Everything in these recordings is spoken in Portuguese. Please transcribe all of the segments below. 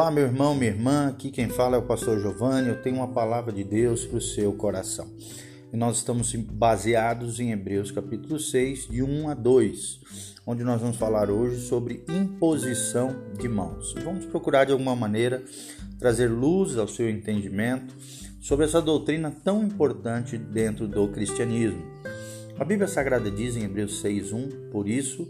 Olá, meu irmão, minha irmã. Aqui quem fala é o pastor Giovanni. Eu tenho uma palavra de Deus para o seu coração. E nós estamos baseados em Hebreus capítulo 6, de 1 a 2, onde nós vamos falar hoje sobre imposição de mãos. Vamos procurar de alguma maneira trazer luz ao seu entendimento sobre essa doutrina tão importante dentro do cristianismo. A Bíblia Sagrada diz em Hebreus 6:1, por isso,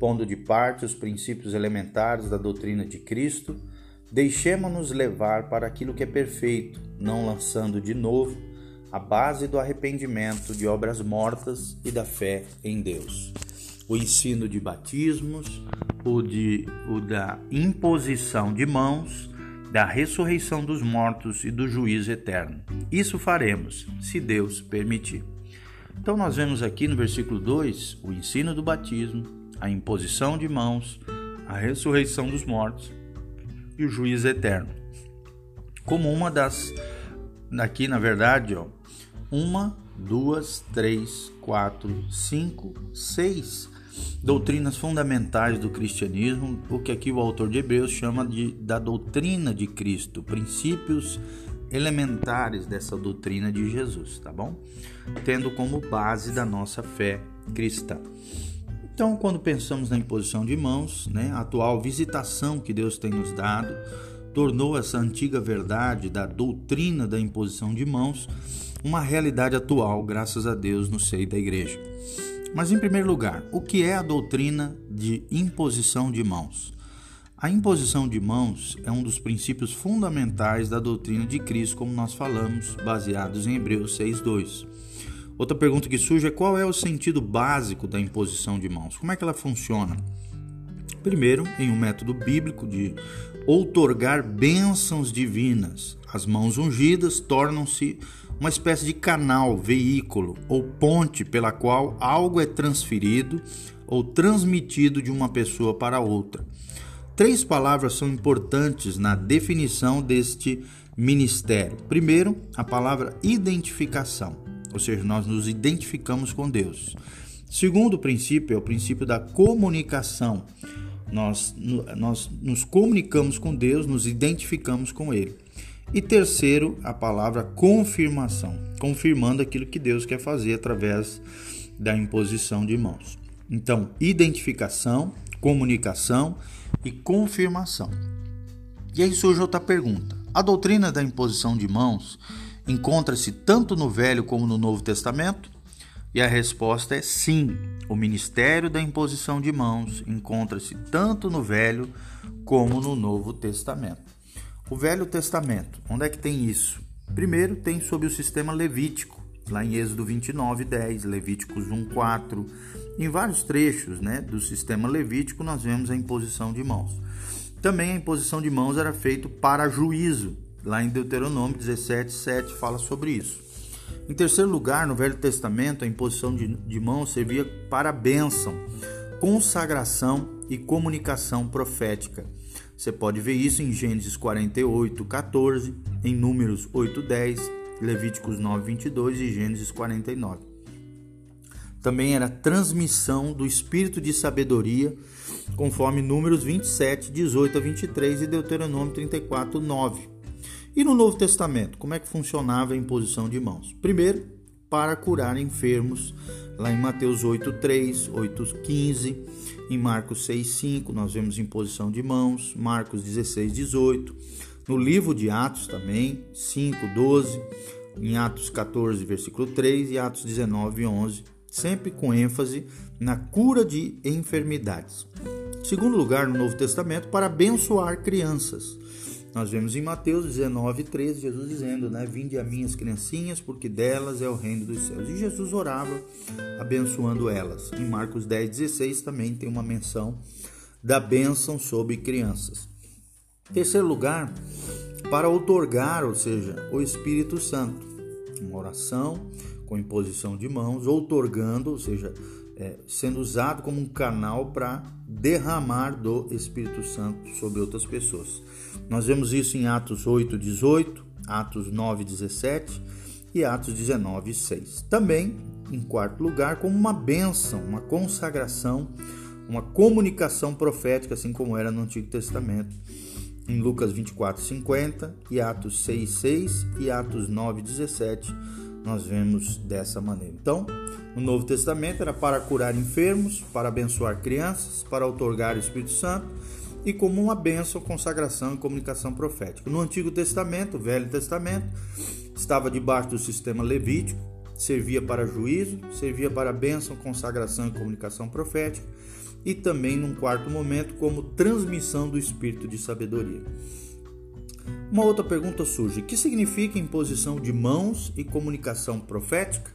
pondo de parte os princípios elementares da doutrina de Cristo, deixemos-nos levar para aquilo que é perfeito, não lançando de novo a base do arrependimento de obras mortas e da fé em Deus. O ensino de batismos, o, de, o da imposição de mãos, da ressurreição dos mortos e do juízo eterno. Isso faremos, se Deus permitir. Então, nós vemos aqui no versículo 2 o ensino do batismo, a imposição de mãos, a ressurreição dos mortos e o juízo eterno. Como uma das, aqui na verdade, ó, uma, duas, três, quatro, cinco, seis doutrinas fundamentais do cristianismo, o que aqui o autor de Hebreus chama de da doutrina de Cristo, princípios elementares dessa doutrina de Jesus, tá bom? Tendo como base da nossa fé cristã. Então, quando pensamos na imposição de mãos, né, a atual visitação que Deus tem nos dado tornou essa antiga verdade da doutrina da imposição de mãos uma realidade atual, graças a Deus, no seio da igreja. Mas, em primeiro lugar, o que é a doutrina de imposição de mãos? A imposição de mãos é um dos princípios fundamentais da doutrina de Cristo, como nós falamos, baseados em Hebreus 6:2. Outra pergunta que surge é qual é o sentido básico da imposição de mãos? Como é que ela funciona? Primeiro, em um método bíblico de outorgar bênçãos divinas. As mãos ungidas tornam-se uma espécie de canal, veículo ou ponte pela qual algo é transferido ou transmitido de uma pessoa para outra. Três palavras são importantes na definição deste ministério. Primeiro, a palavra identificação ou seja, nós nos identificamos com Deus. Segundo princípio é o princípio da comunicação. Nós, nós nos comunicamos com Deus, nos identificamos com Ele. E terceiro, a palavra confirmação, confirmando aquilo que Deus quer fazer através da imposição de mãos. Então, identificação, comunicação e confirmação. E aí surge outra pergunta: a doutrina da imposição de mãos encontra-se tanto no Velho como no Novo Testamento? E a resposta é sim. O ministério da imposição de mãos encontra-se tanto no Velho como no Novo Testamento. O Velho Testamento, onde é que tem isso? Primeiro tem sob o sistema levítico, lá em Êxodo 29, 10, Levíticos 1, 4. Em vários trechos né, do sistema levítico nós vemos a imposição de mãos. Também a imposição de mãos era feito para juízo, Lá em Deuteronômio 17, 7 fala sobre isso. Em terceiro lugar, no Velho Testamento, a imposição de, de mãos servia para bênção, consagração e comunicação profética. Você pode ver isso em Gênesis 48, 14, em Números 8, 10, Levíticos 9, 22 e Gênesis 49. Também era transmissão do espírito de sabedoria, conforme Números 27, 18 a 23 e Deuteronômio 34, 9. E no Novo Testamento, como é que funcionava a imposição de mãos? Primeiro, para curar enfermos, lá em Mateus 8:3, 8:15, em Marcos 6:5, nós vemos imposição de mãos, Marcos 16:18, no livro de Atos também, 5:12, em Atos 14, versículo 3 e Atos 19:11, sempre com ênfase na cura de enfermidades. Segundo lugar, no Novo Testamento, para abençoar crianças. Nós vemos em Mateus 19, 13, Jesus dizendo, né? Vinde a minhas criancinhas, porque delas é o reino dos céus. E Jesus orava abençoando elas. Em Marcos 10, 16 também tem uma menção da bênção sobre crianças. Terceiro lugar, para outorgar, ou seja, o Espírito Santo. Uma oração com imposição de mãos, outorgando, ou seja, é, sendo usado como um canal para derramar do Espírito Santo sobre outras pessoas. Nós vemos isso em Atos 8, 18, Atos 9, 17 e Atos 19, 6. Também, em quarto lugar, como uma bênção, uma consagração, uma comunicação profética, assim como era no Antigo Testamento. em Lucas 24, 50 e Atos 6, 6 e Atos 9, 17, nós vemos dessa maneira. Então, no Novo Testamento era para curar enfermos, para abençoar crianças, para otorgar o Espírito Santo e como uma bênção, consagração e comunicação profética. No Antigo Testamento, o Velho Testamento, estava debaixo do sistema levítico, servia para juízo, servia para bênção, consagração e comunicação profética e também, num quarto momento, como transmissão do espírito de sabedoria. Uma outra pergunta surge: que significa imposição de mãos e comunicação profética?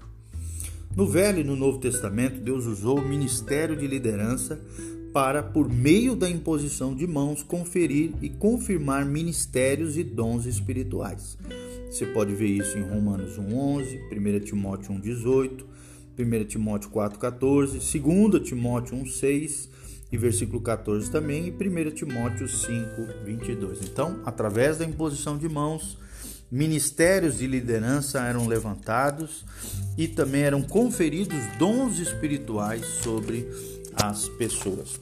No Velho e no Novo Testamento, Deus usou o ministério de liderança para, por meio da imposição de mãos, conferir e confirmar ministérios e dons espirituais. Você pode ver isso em Romanos 1:11, 1 Timóteo 1:18, 1 Timóteo 4:14, 2 Timóteo 1:6 e versículo 14 também e 1 Timóteo 5:22. Então, através da imposição de mãos, ministérios de liderança eram levantados e também eram conferidos dons espirituais sobre as pessoas.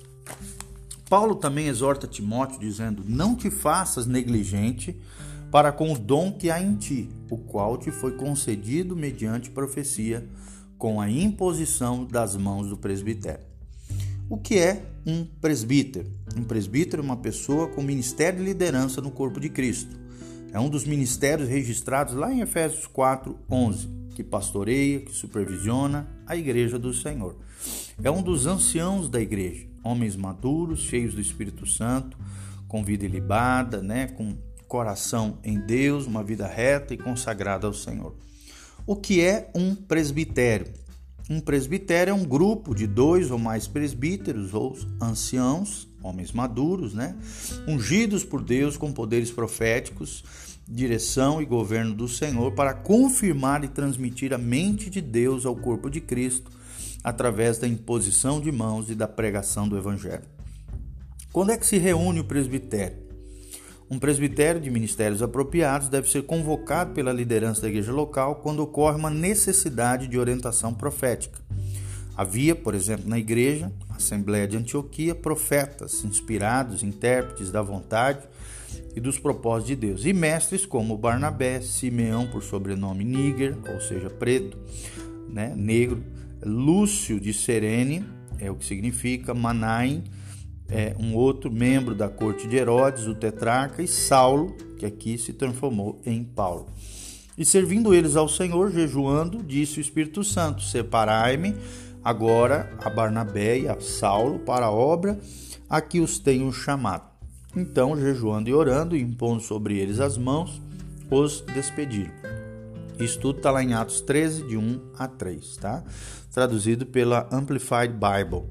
Paulo também exorta Timóteo dizendo: Não te faças negligente para com o dom que há em ti, o qual te foi concedido mediante profecia, com a imposição das mãos do presbitério. O que é um presbítero? Um presbítero é uma pessoa com ministério de liderança no corpo de Cristo. É um dos ministérios registrados lá em Efésios 4, 11, que pastoreia, que supervisiona a igreja do Senhor. É um dos anciãos da igreja, homens maduros, cheios do Espírito Santo, com vida ilibada, né, com coração em Deus, uma vida reta e consagrada ao Senhor. O que é um presbitério? Um presbitério é um grupo de dois ou mais presbíteros ou anciãos, homens maduros, né, ungidos por Deus com poderes proféticos, direção e governo do Senhor para confirmar e transmitir a mente de Deus ao corpo de Cristo através da imposição de mãos e da pregação do Evangelho. Quando é que se reúne o presbitério? Um presbitério de ministérios apropriados deve ser convocado pela liderança da igreja local quando ocorre uma necessidade de orientação profética. Havia, por exemplo, na igreja, Assembleia de Antioquia, profetas inspirados, intérpretes da vontade e dos propósitos de Deus, e mestres como Barnabé, Simeão, por sobrenome Níger, ou seja, preto, né, negro, Lúcio de Serene, é o que significa, Manaim, é um outro membro da corte de Herodes, o tetrarca, e Saulo, que aqui se transformou em Paulo. E servindo eles ao Senhor, jejuando, disse o Espírito Santo: Separai-me agora a Barnabé e a Saulo para a obra a que os tenho chamado. Então, jejuando e orando, impondo sobre eles as mãos, os despediram. Isso tudo está lá em Atos 13, de 1 a 3, tá? Traduzido pela Amplified Bible.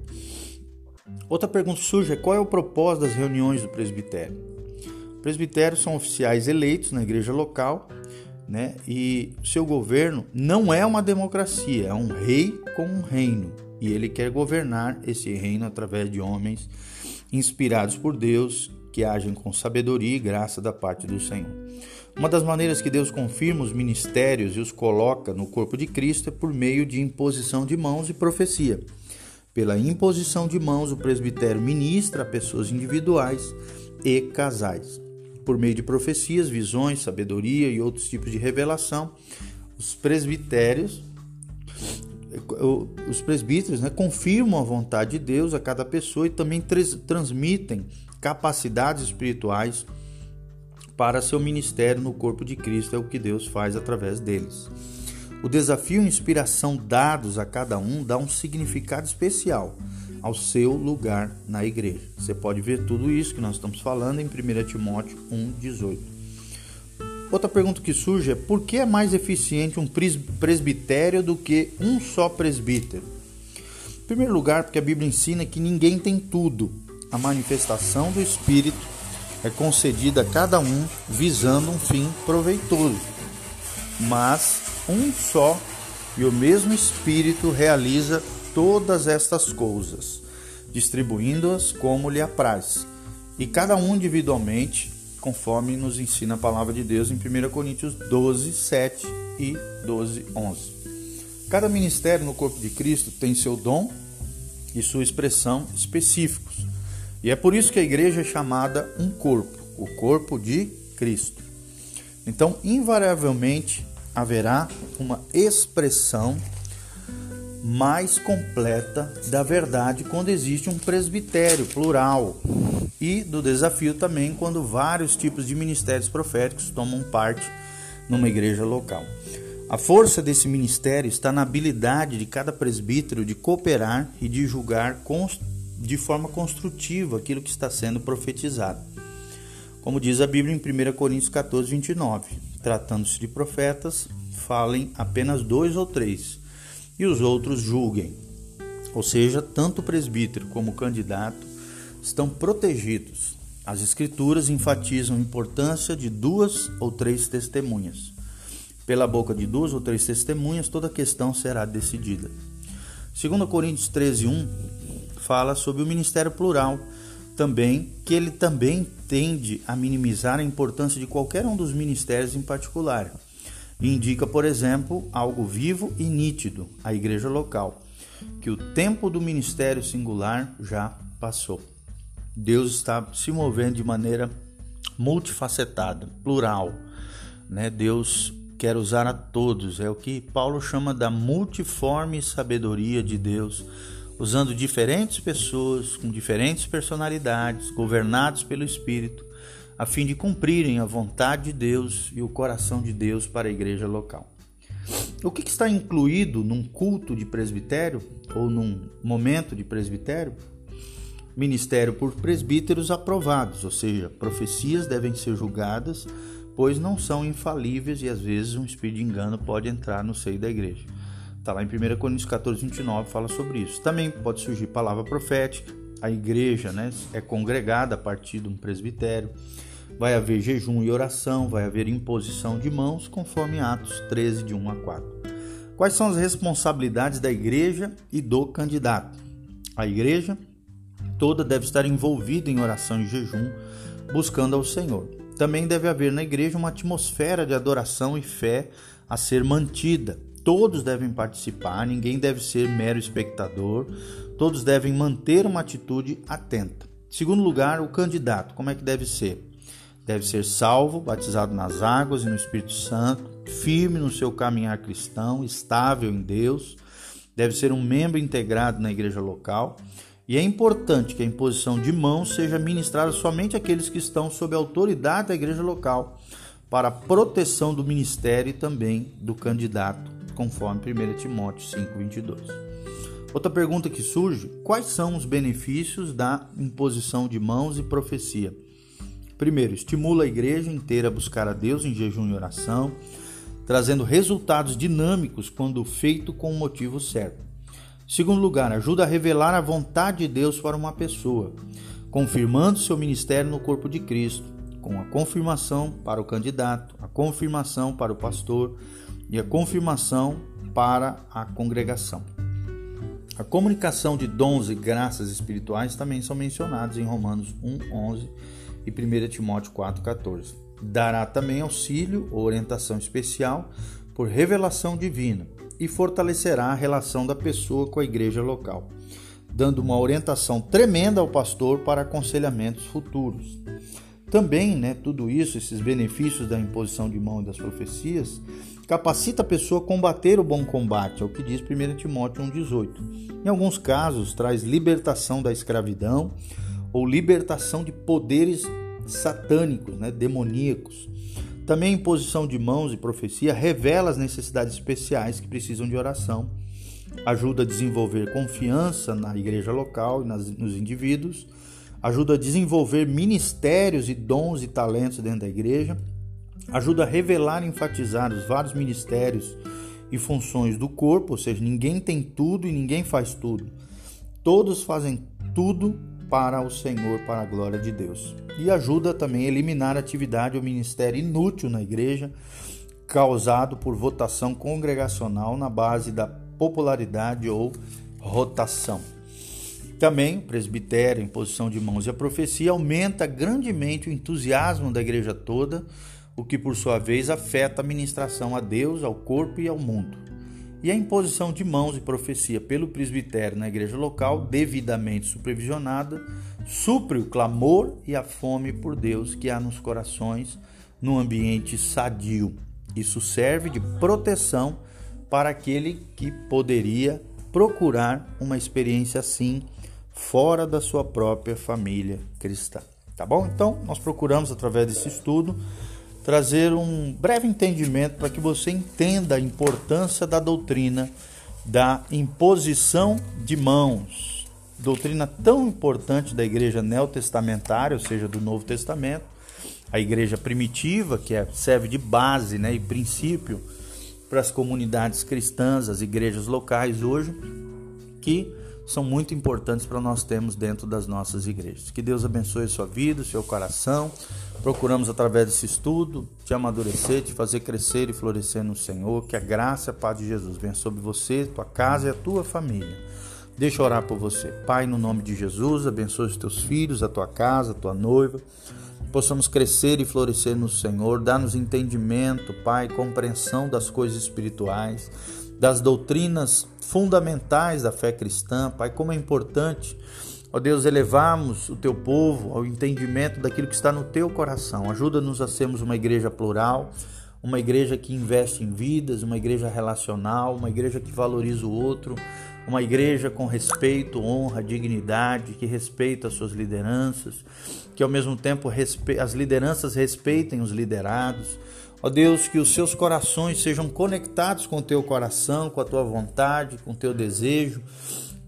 Outra pergunta surge é qual é o propósito das reuniões do presbitério? Presbitérios são oficiais eleitos na igreja local, né? E seu governo não é uma democracia, é um rei com um reino. E ele quer governar esse reino através de homens inspirados por Deus, que agem com sabedoria e graça da parte do Senhor. Uma das maneiras que Deus confirma os ministérios e os coloca no corpo de Cristo é por meio de imposição de mãos e profecia. Pela imposição de mãos, o presbitério ministra a pessoas individuais e casais. Por meio de profecias, visões, sabedoria e outros tipos de revelação, os presbitérios os presbíteros né, confirmam a vontade de Deus a cada pessoa e também transmitem capacidades espirituais para seu ministério no corpo de Cristo, é o que Deus faz através deles. O desafio e inspiração dados a cada um dá um significado especial ao seu lugar na igreja. Você pode ver tudo isso que nós estamos falando em 1 Timóteo 1,18. Outra pergunta que surge é por que é mais eficiente um presbitério do que um só presbítero? Em primeiro lugar, porque a Bíblia ensina que ninguém tem tudo. A manifestação do Espírito é concedida a cada um visando um fim proveitoso. Mas um só e o mesmo Espírito realiza todas estas coisas, distribuindo-as como lhe apraz, e cada um individualmente, conforme nos ensina a palavra de Deus em 1 Coríntios 12, 7 e 12, 11. Cada ministério no corpo de Cristo tem seu dom e sua expressão específicos. E é por isso que a igreja é chamada um corpo, o corpo de Cristo. Então, invariavelmente haverá uma expressão mais completa da verdade quando existe um presbitério plural e do desafio também quando vários tipos de ministérios proféticos tomam parte numa igreja local. A força desse ministério está na habilidade de cada presbítero de cooperar e de julgar de forma construtiva aquilo que está sendo profetizado. Como diz a Bíblia em 1 Coríntios 14, 29, tratando-se de profetas, falem apenas dois ou três e os outros julguem. Ou seja, tanto o presbítero como o candidato estão protegidos. As Escrituras enfatizam a importância de duas ou três testemunhas. Pela boca de duas ou três testemunhas, toda questão será decidida. 2 Coríntios 13, 1 fala sobre o ministério plural, também que ele também tende a minimizar a importância de qualquer um dos ministérios em particular indica, por exemplo, algo vivo e nítido à igreja local, que o tempo do ministério singular já passou. Deus está se movendo de maneira multifacetada, plural. Né? Deus quer usar a todos, é o que Paulo chama da multiforme sabedoria de Deus, usando diferentes pessoas com diferentes personalidades, governados pelo Espírito a fim de cumprirem a vontade de Deus e o coração de Deus para a igreja local. O que está incluído num culto de presbitério ou num momento de presbitério? Ministério por presbíteros aprovados, ou seja, profecias devem ser julgadas, pois não são infalíveis e às vezes um espírito de engano pode entrar no seio da igreja. Está lá em 1 Coríntios 14, 29, fala sobre isso. Também pode surgir palavra profética, a igreja né, é congregada a partir de um presbitério. Vai haver jejum e oração, vai haver imposição de mãos, conforme Atos 13, de 1 a 4. Quais são as responsabilidades da igreja e do candidato? A igreja toda deve estar envolvida em oração e jejum, buscando ao Senhor. Também deve haver na igreja uma atmosfera de adoração e fé a ser mantida. Todos devem participar, ninguém deve ser mero espectador, todos devem manter uma atitude atenta. Segundo lugar, o candidato, como é que deve ser? Deve ser salvo, batizado nas águas e no Espírito Santo, firme no seu caminhar cristão, estável em Deus, deve ser um membro integrado na igreja local. E é importante que a imposição de mãos seja ministrada somente àqueles que estão sob a autoridade da igreja local, para a proteção do ministério e também do candidato, conforme 1 Timóteo 5:22. Outra pergunta que surge: quais são os benefícios da imposição de mãos e profecia? Primeiro, estimula a igreja inteira a buscar a Deus em jejum e oração, trazendo resultados dinâmicos quando feito com o motivo certo. Segundo lugar, ajuda a revelar a vontade de Deus para uma pessoa, confirmando seu ministério no corpo de Cristo, com a confirmação para o candidato, a confirmação para o pastor e a confirmação para a congregação. A comunicação de dons e graças espirituais também são mencionados em Romanos 1, 11 e 1 Timóteo 4,14. Dará também auxílio ou orientação especial por revelação divina e fortalecerá a relação da pessoa com a igreja local, dando uma orientação tremenda ao pastor para aconselhamentos futuros. Também, né, tudo isso, esses benefícios da imposição de mão e das profecias, capacita a pessoa a combater o bom combate, é o que diz 1 Timóteo 1,18. Em alguns casos, traz libertação da escravidão ou libertação de poderes satânicos, né, demoníacos. Também a imposição de mãos e profecia revela as necessidades especiais que precisam de oração, ajuda a desenvolver confiança na igreja local e nas, nos indivíduos, ajuda a desenvolver ministérios e dons e talentos dentro da igreja, ajuda a revelar e enfatizar os vários ministérios e funções do corpo, ou seja, ninguém tem tudo e ninguém faz tudo. Todos fazem tudo para o Senhor, para a glória de Deus. E ajuda também a eliminar a atividade ou ministério inútil na igreja, causado por votação congregacional na base da popularidade ou rotação. Também o presbitério, em posição de mãos e a profecia aumenta grandemente o entusiasmo da igreja toda, o que por sua vez afeta a ministração a Deus, ao corpo e ao mundo. e a imposição de mãos e profecia pelo presbitério na igreja local, devidamente supervisionada, supre o clamor e a fome por Deus que há nos corações num ambiente sadio. Isso serve de proteção para aquele que poderia procurar uma experiência assim fora da sua própria família cristã. Tá bom? Então, nós procuramos através desse estudo trazer um breve entendimento para que você entenda a importância da doutrina da imposição de mãos. Doutrina tão importante da igreja neotestamentária, ou seja, do Novo Testamento, a igreja primitiva, que é, serve de base né, e princípio para as comunidades cristãs, as igrejas locais hoje, que são muito importantes para nós termos dentro das nossas igrejas. Que Deus abençoe a sua vida, o seu coração. Procuramos através desse estudo te amadurecer, te fazer crescer e florescer no Senhor. Que a graça e a paz de Jesus venha sobre você, tua casa e a tua família. Deixa eu orar por você. Pai, no nome de Jesus, abençoe os teus filhos, a tua casa, a tua noiva. Possamos crescer e florescer no Senhor. Dá-nos entendimento, Pai, compreensão das coisas espirituais das doutrinas fundamentais da fé cristã. Pai, como é importante, ó Deus, elevarmos o teu povo ao entendimento daquilo que está no teu coração. Ajuda-nos a sermos uma igreja plural, uma igreja que investe em vidas, uma igreja relacional, uma igreja que valoriza o outro, uma igreja com respeito, honra, dignidade, que respeita as suas lideranças, que ao mesmo tempo as lideranças respeitem os liderados Ó Deus, que os seus corações sejam conectados com o teu coração, com a tua vontade, com o teu desejo,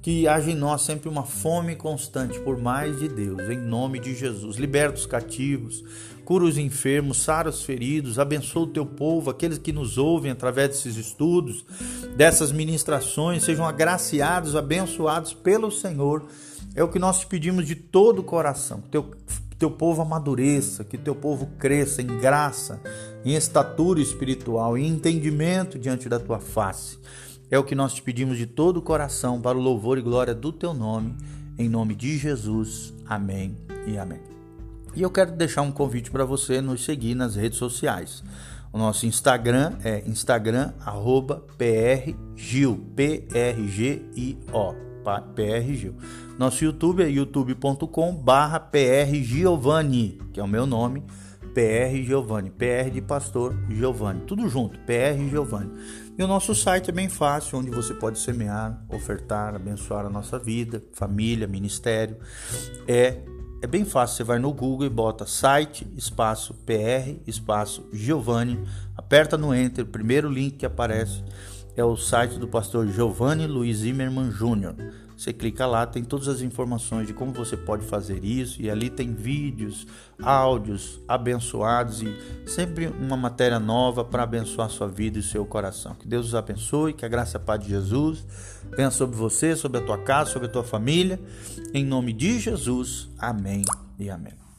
que haja em nós sempre uma fome constante por mais de Deus, em nome de Jesus. Liberta os cativos, cura os enfermos, sara os feridos, abençoa o teu povo, aqueles que nos ouvem através desses estudos, dessas ministrações, sejam agraciados, abençoados pelo Senhor. É o que nós te pedimos de todo o coração. Teu teu povo amadureça, que teu povo cresça em graça, em estatura espiritual, em entendimento diante da tua face. É o que nós te pedimos de todo o coração para o louvor e glória do teu nome, em nome de Jesus. Amém e amém. E eu quero deixar um convite para você nos seguir nas redes sociais. O nosso Instagram é Instagram arroba P-R-G-I-O. PR Gil. Nosso YouTube é youtube.com barra PR Giovanni, que é o meu nome, PR Giovanni, PR de Pastor Giovanni, tudo junto, PR Giovanni. E o nosso site é bem fácil, onde você pode semear, ofertar, abençoar a nossa vida, família, ministério. É é bem fácil, você vai no Google e bota site, espaço PR, espaço Giovanni, aperta no Enter, o primeiro link que aparece é o site do pastor Giovanni Luiz Zimmermann Jr. Você clica lá, tem todas as informações de como você pode fazer isso e ali tem vídeos, áudios abençoados e sempre uma matéria nova para abençoar sua vida e seu coração. Que Deus os abençoe, que a graça e a paz de Jesus venha sobre você, sobre a tua casa, sobre a tua família. Em nome de Jesus. Amém e amém.